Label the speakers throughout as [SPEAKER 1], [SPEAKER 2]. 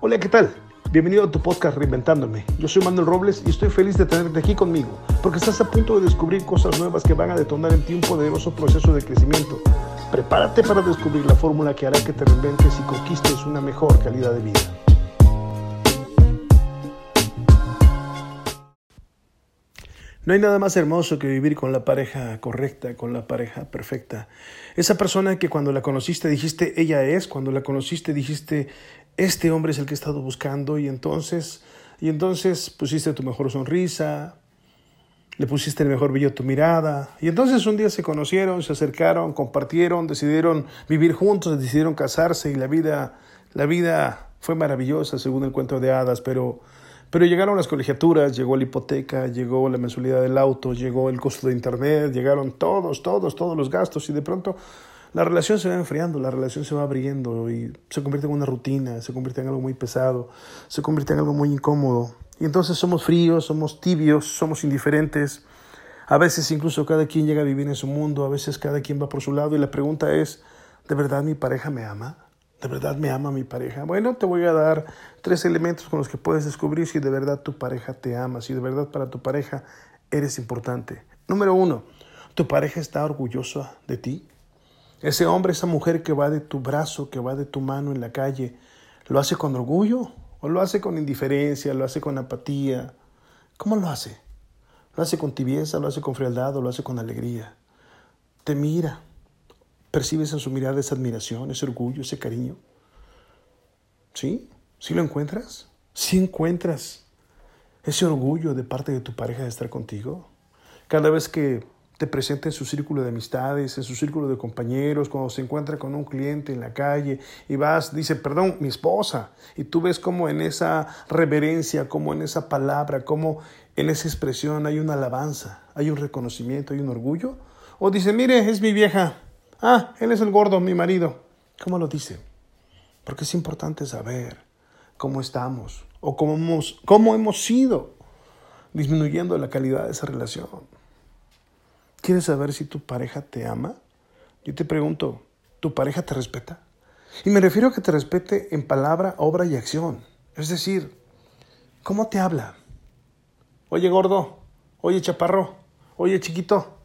[SPEAKER 1] Hola, ¿qué tal? Bienvenido a tu podcast Reinventándome. Yo soy Manuel Robles y estoy feliz de tenerte aquí conmigo, porque estás a punto de descubrir cosas nuevas que van a detonar en ti un poderoso proceso de crecimiento. Prepárate para descubrir la fórmula que hará que te reinventes y conquistes una mejor calidad de vida. No hay nada más hermoso que vivir con la pareja correcta, con la pareja perfecta. Esa persona que cuando la conociste dijiste, ella es, cuando la conociste dijiste, este hombre es el que he estado buscando y entonces, y entonces pusiste tu mejor sonrisa, le pusiste el mejor brillo a tu mirada y entonces un día se conocieron, se acercaron, compartieron, decidieron vivir juntos, decidieron casarse y la vida, la vida fue maravillosa según el cuento de hadas, pero pero llegaron las colegiaturas, llegó la hipoteca, llegó la mensualidad del auto, llegó el costo de internet, llegaron todos, todos, todos los gastos y de pronto la relación se va enfriando, la relación se va abriendo y se convierte en una rutina, se convierte en algo muy pesado, se convierte en algo muy incómodo. Y entonces somos fríos, somos tibios, somos indiferentes. A veces incluso cada quien llega a vivir en su mundo, a veces cada quien va por su lado y la pregunta es, ¿de verdad mi pareja me ama? ¿De verdad me ama mi pareja? Bueno, te voy a dar tres elementos con los que puedes descubrir si de verdad tu pareja te ama, si de verdad para tu pareja eres importante. Número uno, ¿tu pareja está orgullosa de ti? Ese hombre, esa mujer que va de tu brazo, que va de tu mano en la calle, ¿lo hace con orgullo o lo hace con indiferencia, lo hace con apatía? ¿Cómo lo hace? ¿Lo hace con tibieza, lo hace con frialdad o lo hace con alegría? Te mira. ¿Percibes en su mirada esa admiración, ese orgullo, ese cariño? ¿Sí? ¿Sí lo encuentras? ¿Sí encuentras ese orgullo de parte de tu pareja de estar contigo? Cada vez que te presenta en su círculo de amistades, en su círculo de compañeros, cuando se encuentra con un cliente en la calle y vas, dice, perdón, mi esposa, y tú ves como en esa reverencia, como en esa palabra, como en esa expresión hay una alabanza, hay un reconocimiento, hay un orgullo, o dice, mire, es mi vieja, ah, él es el gordo, mi marido, ¿cómo lo dice? Porque es importante saber cómo estamos o cómo hemos, cómo hemos sido disminuyendo la calidad de esa relación. ¿Quieres saber si tu pareja te ama? Yo te pregunto, ¿tu pareja te respeta? Y me refiero a que te respete en palabra, obra y acción. Es decir, ¿cómo te habla? Oye gordo, oye chaparro, oye chiquito,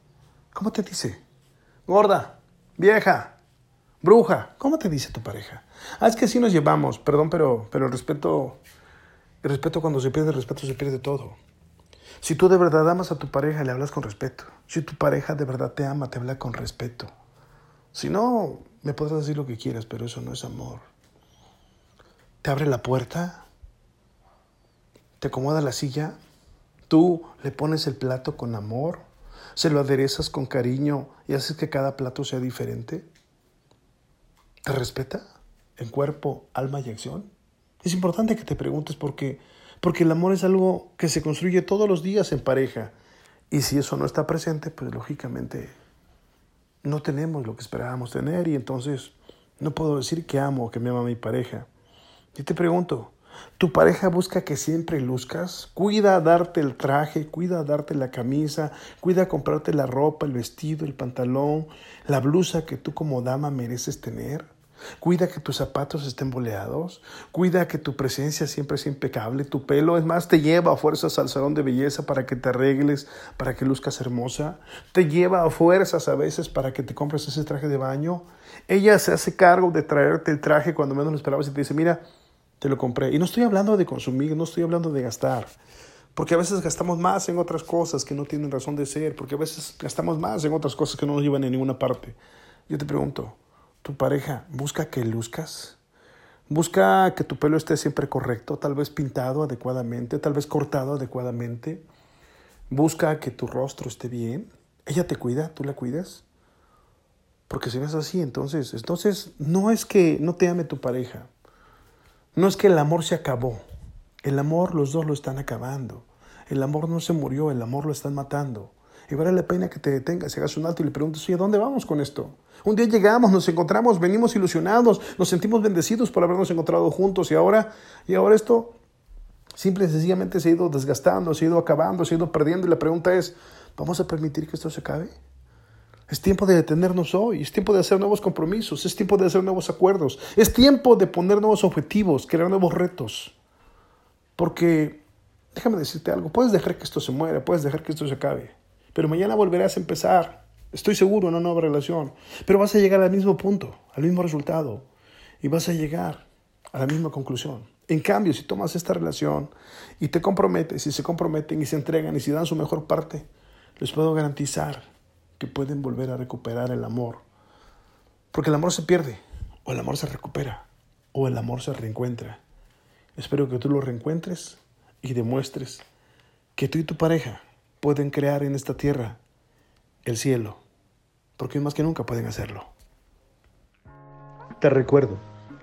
[SPEAKER 1] ¿cómo te dice? Gorda, vieja, bruja, ¿cómo te dice tu pareja? Ah, es que así nos llevamos, perdón, pero, pero el respeto, el respeto cuando se pierde el respeto se pierde todo. Si tú de verdad amas a tu pareja, le hablas con respeto. Si tu pareja de verdad te ama, te habla con respeto. Si no, me podrás decir lo que quieras, pero eso no es amor. Te abre la puerta, te acomoda la silla, tú le pones el plato con amor, se lo aderezas con cariño y haces que cada plato sea diferente. ¿Te respeta en cuerpo, alma y acción? Es importante que te preguntes por qué porque el amor es algo que se construye todos los días en pareja. Y si eso no está presente, pues lógicamente no tenemos lo que esperábamos tener y entonces no puedo decir que amo o que me ama mi pareja. Y te pregunto, ¿tu pareja busca que siempre luzcas? ¿Cuida darte el traje? ¿Cuida darte la camisa? ¿Cuida comprarte la ropa, el vestido, el pantalón, la blusa que tú como dama mereces tener? Cuida que tus zapatos estén boleados. Cuida que tu presencia siempre sea impecable. Tu pelo, es más, te lleva a fuerzas al salón de belleza para que te arregles, para que luzcas hermosa. Te lleva a fuerzas a veces para que te compres ese traje de baño. Ella se hace cargo de traerte el traje cuando menos lo esperabas y te dice, mira, te lo compré. Y no estoy hablando de consumir, no estoy hablando de gastar. Porque a veces gastamos más en otras cosas que no tienen razón de ser. Porque a veces gastamos más en otras cosas que no nos llevan a ninguna parte. Yo te pregunto, tu pareja busca que luzcas, busca que tu pelo esté siempre correcto, tal vez pintado adecuadamente, tal vez cortado adecuadamente, busca que tu rostro esté bien, ella te cuida, tú la cuidas. Porque si ves así, entonces, entonces no es que no te ame tu pareja, no es que el amor se acabó, el amor los dos lo están acabando, el amor no se murió, el amor lo están matando. Y vale la pena que te detengas, hagas un alto y le preguntes, oye, ¿dónde vamos con esto? Un día llegamos, nos encontramos, venimos ilusionados, nos sentimos bendecidos por habernos encontrado juntos y ahora, y ahora esto simple y sencillamente se ha ido desgastando, se ha ido acabando, se ha ido perdiendo y la pregunta es, ¿vamos a permitir que esto se acabe? Es tiempo de detenernos hoy, es tiempo de hacer nuevos compromisos, es tiempo de hacer nuevos acuerdos, es tiempo de poner nuevos objetivos, crear nuevos retos. Porque, déjame decirte algo, puedes dejar que esto se muera, puedes dejar que esto se acabe, pero mañana volverás a empezar, estoy seguro, en una nueva relación, pero vas a llegar al mismo punto, al mismo resultado, y vas a llegar a la misma conclusión. En cambio, si tomas esta relación y te comprometes, y se comprometen y se entregan y si dan su mejor parte, les puedo garantizar que pueden volver a recuperar el amor. Porque el amor se pierde, o el amor se recupera, o el amor se reencuentra. Espero que tú lo reencuentres y demuestres que tú y tu pareja pueden crear en esta tierra el cielo, porque más que nunca pueden hacerlo. Te recuerdo,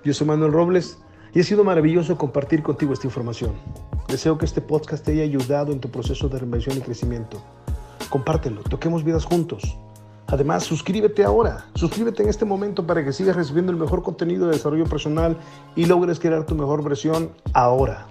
[SPEAKER 1] yo soy Manuel Robles y ha sido maravilloso compartir contigo esta información. Deseo que este podcast te haya ayudado en tu proceso de reinvención y crecimiento. Compártelo, toquemos vidas juntos. Además, suscríbete ahora, suscríbete en este momento para que sigas recibiendo el mejor contenido de desarrollo personal y logres crear tu mejor versión ahora.